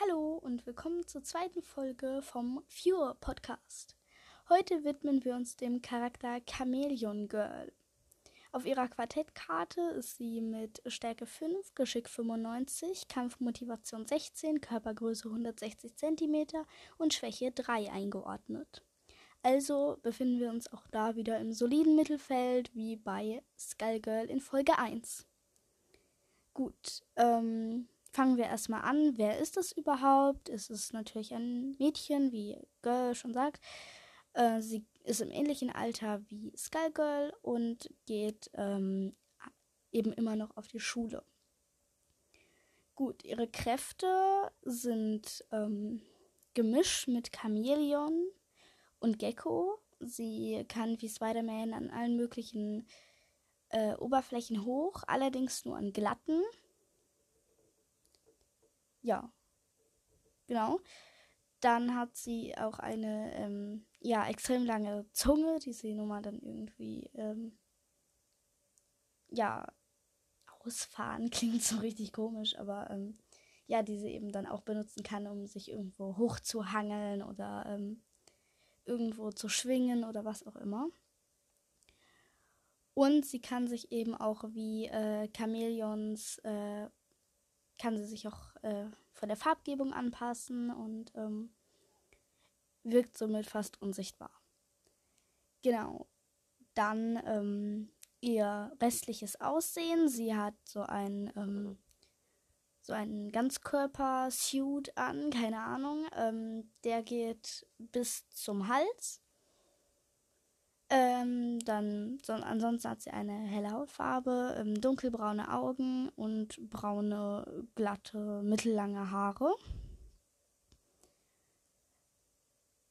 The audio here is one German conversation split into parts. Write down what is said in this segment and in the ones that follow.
Hallo und willkommen zur zweiten Folge vom Fewer Podcast. Heute widmen wir uns dem Charakter Chameleon Girl. Auf ihrer Quartettkarte ist sie mit Stärke 5, Geschick 95, Kampfmotivation 16, Körpergröße 160 cm und Schwäche 3 eingeordnet. Also befinden wir uns auch da wieder im soliden Mittelfeld wie bei Skullgirl in Folge 1. Gut, ähm, fangen wir erstmal an. Wer ist es überhaupt? Es ist natürlich ein Mädchen, wie Girl schon sagt. Äh, sie ist im ähnlichen Alter wie Skullgirl und geht ähm, eben immer noch auf die Schule. Gut, ihre Kräfte sind ähm, gemischt mit Chameleon und Gecko. Sie kann wie Spider-Man an allen möglichen äh, Oberflächen hoch, allerdings nur an glatten. Ja, genau. Dann hat sie auch eine ähm, ja extrem lange Zunge, die sie nun mal dann irgendwie ähm, ja ausfahren klingt so richtig komisch, aber ähm, ja, die sie eben dann auch benutzen kann, um sich irgendwo hochzuhangeln oder ähm, irgendwo zu schwingen oder was auch immer. Und sie kann sich eben auch wie äh, Chamäleons, äh, kann sie sich auch äh, von der Farbgebung anpassen und ähm, wirkt somit fast unsichtbar. Genau. Dann ähm, ihr restliches Aussehen. Sie hat so ein ähm, so einen Ganzkörper-Suit an, keine Ahnung. Ähm, der geht bis zum Hals. Ähm, dann, so, ansonsten hat sie eine helle Hautfarbe, ähm, dunkelbraune Augen und braune, glatte, mittellange Haare.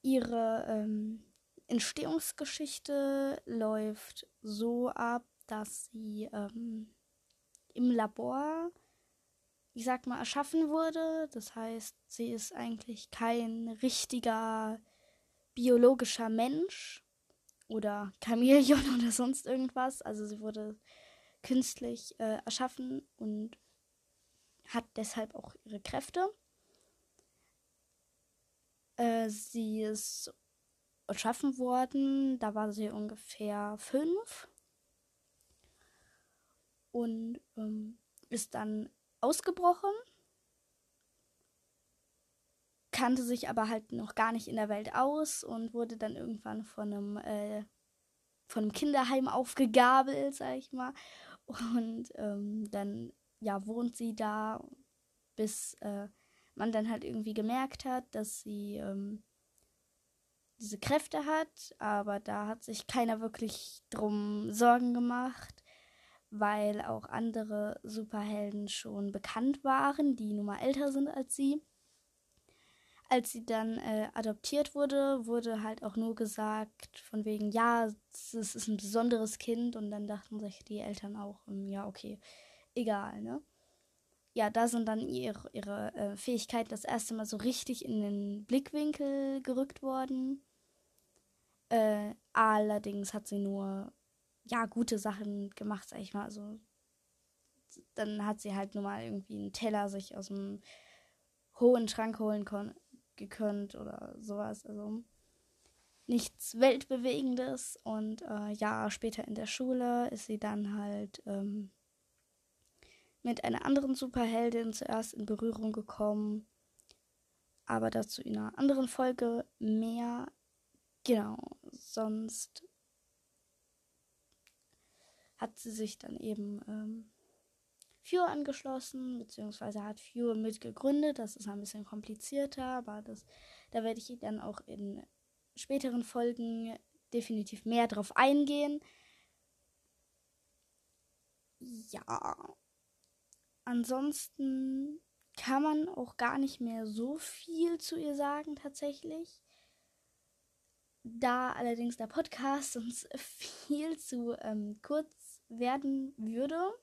Ihre ähm, Entstehungsgeschichte läuft so ab, dass sie ähm, im Labor, ich sag mal, erschaffen wurde. Das heißt, sie ist eigentlich kein richtiger biologischer Mensch oder Chamäleon oder sonst irgendwas. Also sie wurde künstlich äh, erschaffen und hat deshalb auch ihre Kräfte. Äh, sie ist erschaffen worden, da war sie ungefähr fünf und ähm, ist dann ausgebrochen kannte sich aber halt noch gar nicht in der Welt aus und wurde dann irgendwann von einem, äh, von einem Kinderheim aufgegabelt, sag ich mal. Und ähm, dann, ja, wohnt sie da, bis äh, man dann halt irgendwie gemerkt hat, dass sie ähm, diese Kräfte hat, aber da hat sich keiner wirklich drum Sorgen gemacht, weil auch andere Superhelden schon bekannt waren, die nun mal älter sind als sie als sie dann äh, adoptiert wurde, wurde halt auch nur gesagt, von wegen, ja, es ist ein besonderes Kind. Und dann dachten sich die Eltern auch, ähm, ja, okay, egal, ne? Ja, da sind dann ihre, ihre äh, Fähigkeiten das erste Mal so richtig in den Blickwinkel gerückt worden. Äh, allerdings hat sie nur, ja, gute Sachen gemacht, sag ich mal. Also, dann hat sie halt nur mal irgendwie einen Teller sich aus dem hohen Schrank holen können gekönnt oder sowas. Also nichts Weltbewegendes. Und äh, ja, später in der Schule ist sie dann halt ähm, mit einer anderen Superheldin zuerst in Berührung gekommen. Aber dazu in einer anderen Folge mehr. Genau, sonst hat sie sich dann eben ähm, Fuel angeschlossen, beziehungsweise hat Fuel mitgegründet. Das ist ein bisschen komplizierter, aber das, da werde ich dann auch in späteren Folgen definitiv mehr drauf eingehen. Ja. Ansonsten kann man auch gar nicht mehr so viel zu ihr sagen, tatsächlich. Da allerdings der Podcast uns viel zu ähm, kurz werden würde,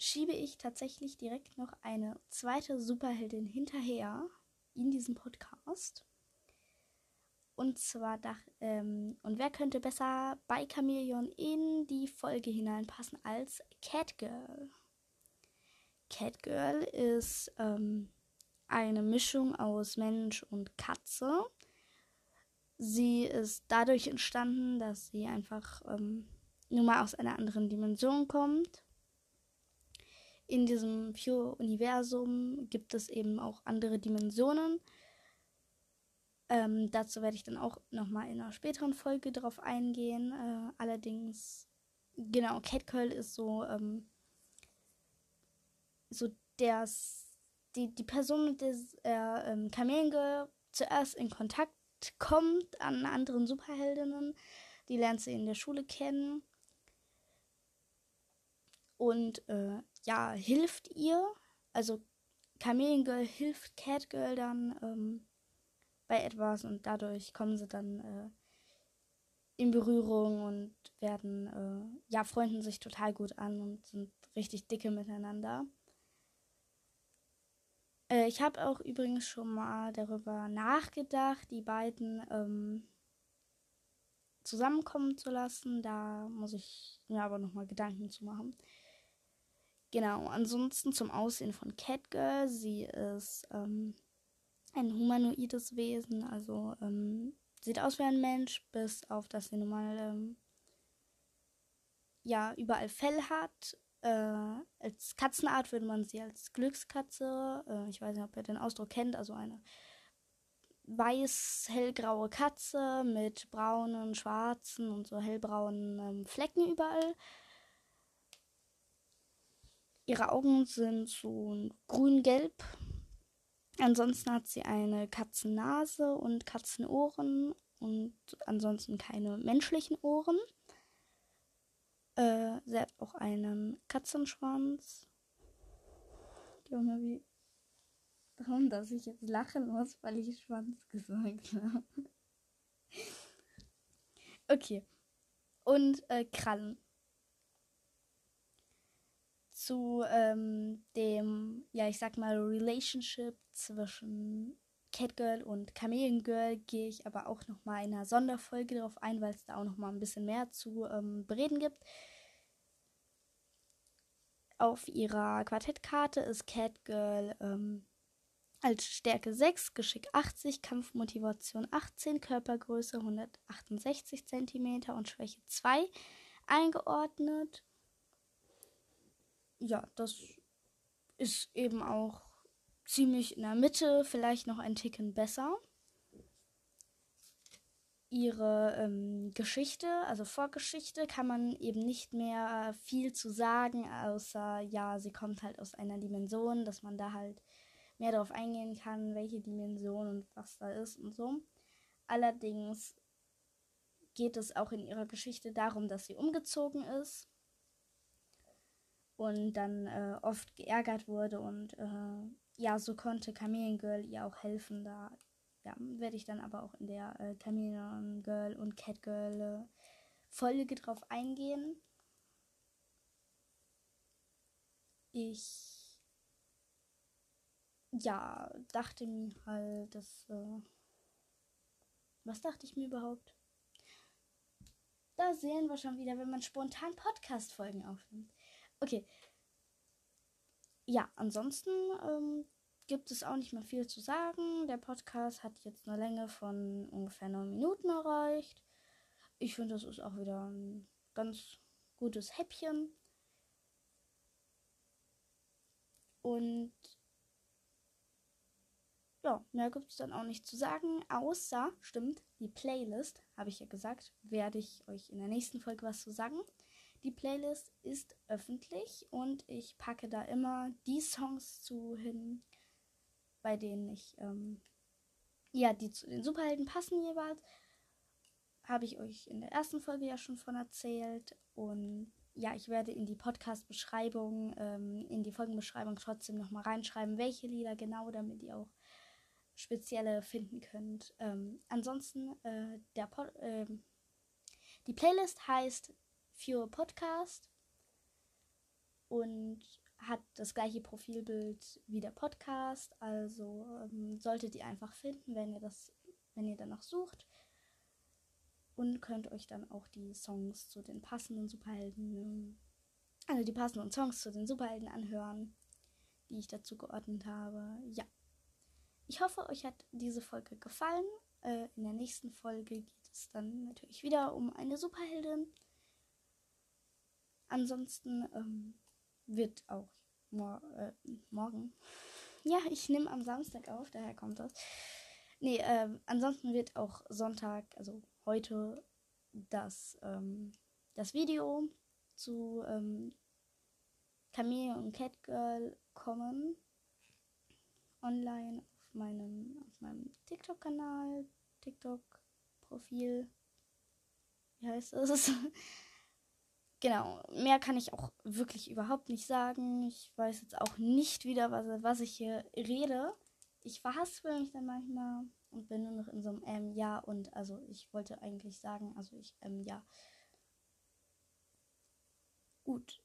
schiebe ich tatsächlich direkt noch eine zweite Superheldin hinterher in diesem Podcast. Und zwar, ähm, und wer könnte besser bei Chameleon in die Folge hineinpassen als Catgirl? Catgirl ist ähm, eine Mischung aus Mensch und Katze. Sie ist dadurch entstanden, dass sie einfach ähm, nur mal aus einer anderen Dimension kommt. In diesem Pure-Universum gibt es eben auch andere Dimensionen. Ähm, dazu werde ich dann auch nochmal in einer späteren Folge drauf eingehen. Äh, allerdings, genau, Catcurl ist so, ähm, so der, die, die Person, mit der äh, ähm, Kamengirl zuerst in Kontakt kommt an anderen Superheldinnen. Die lernt sie in der Schule kennen und äh, ja, hilft ihr. Also Chameleon hilft Catgirl dann ähm, bei etwas und dadurch kommen sie dann äh, in Berührung und werden, äh, ja, freunden sich total gut an und sind richtig dicke miteinander. Äh, ich habe auch übrigens schon mal darüber nachgedacht, die beiden ähm, zusammenkommen zu lassen. Da muss ich mir aber nochmal Gedanken zu machen. Genau, ansonsten zum Aussehen von Catgirl. Sie ist ähm, ein humanoides Wesen, also ähm, sieht aus wie ein Mensch, bis auf dass sie nun mal ähm, ja, überall Fell hat. Äh, als Katzenart würde man sie als Glückskatze, äh, ich weiß nicht, ob ihr den Ausdruck kennt, also eine weiß-hellgraue Katze mit braunen, schwarzen und so hellbraunen ähm, Flecken überall. Ihre Augen sind so grün-gelb. Ansonsten hat sie eine Katzennase und Katzenohren und ansonsten keine menschlichen Ohren. Äh, sie hat auch einen Katzenschwanz. Junge, wie. Warum, dass ich jetzt lachen muss, weil ich Schwanz gesagt habe. okay. Und äh, Krallen zu ähm, dem, ja, ich sag mal, Relationship zwischen Catgirl und Chameleon Girl gehe ich aber auch noch mal in einer Sonderfolge darauf ein, weil es da auch noch mal ein bisschen mehr zu ähm, bereden gibt. Auf ihrer Quartettkarte ist Catgirl ähm, als Stärke 6, Geschick 80, Kampfmotivation 18, Körpergröße 168 cm und Schwäche 2 eingeordnet ja, das ist eben auch ziemlich in der Mitte, vielleicht noch ein Ticken besser. Ihre ähm, Geschichte, also Vorgeschichte, kann man eben nicht mehr viel zu sagen, außer ja, sie kommt halt aus einer Dimension, dass man da halt mehr darauf eingehen kann, welche Dimension und was da ist und so. Allerdings geht es auch in ihrer Geschichte darum, dass sie umgezogen ist und dann äh, oft geärgert wurde und äh, ja, so konnte Chameleon Girl ihr auch helfen. Da ja, werde ich dann aber auch in der äh, Chameleon Girl und Cat Girl äh, Folge drauf eingehen. Ich ja, dachte mir halt, dass äh, was dachte ich mir überhaupt? Da sehen wir schon wieder, wenn man spontan Podcast-Folgen aufnimmt. Okay. Ja, ansonsten ähm, gibt es auch nicht mehr viel zu sagen. Der Podcast hat jetzt eine Länge von ungefähr neun Minuten erreicht. Ich finde, das ist auch wieder ein ganz gutes Häppchen. Und ja, mehr gibt es dann auch nicht zu sagen, außer, stimmt, die Playlist, habe ich ja gesagt, werde ich euch in der nächsten Folge was zu sagen. Die Playlist ist öffentlich und ich packe da immer die Songs zu hin, bei denen ich, ähm, ja, die zu den Superhelden passen jeweils. Habe ich euch in der ersten Folge ja schon von erzählt. Und ja, ich werde in die Podcast-Beschreibung, ähm, in die Folgenbeschreibung trotzdem nochmal reinschreiben, welche Lieder genau, damit ihr auch spezielle finden könnt. Ähm, ansonsten, äh, der Pod, äh, die Playlist heißt für Podcast und hat das gleiche Profilbild wie der Podcast. Also ähm, solltet ihr einfach finden, wenn ihr das, wenn ihr danach sucht. Und könnt euch dann auch die Songs zu den passenden Superhelden, also die passenden Songs zu den Superhelden anhören, die ich dazu geordnet habe. Ja. ich hoffe, euch hat diese Folge gefallen. Äh, in der nächsten Folge geht es dann natürlich wieder um eine Superheldin. Ansonsten ähm, wird auch mor äh, morgen. Ja, ich nehme am Samstag auf, daher kommt das. Nee, äh, ansonsten wird auch Sonntag, also heute, das, ähm, das Video zu ähm, Camille und Catgirl kommen. Online auf meinem, auf meinem TikTok-Kanal, TikTok-Profil. Wie heißt es? genau, mehr kann ich auch wirklich überhaupt nicht sagen. Ich weiß jetzt auch nicht wieder, was, was ich hier rede. Ich verhaspel mich dann manchmal und bin nur noch in so einem ähm, Ja und also ich wollte eigentlich sagen, also ich ähm, ja. Gut.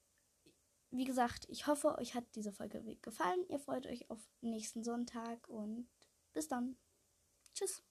Wie gesagt, ich hoffe, euch hat diese Folge gefallen. Ihr freut euch auf nächsten Sonntag und bis dann. Tschüss.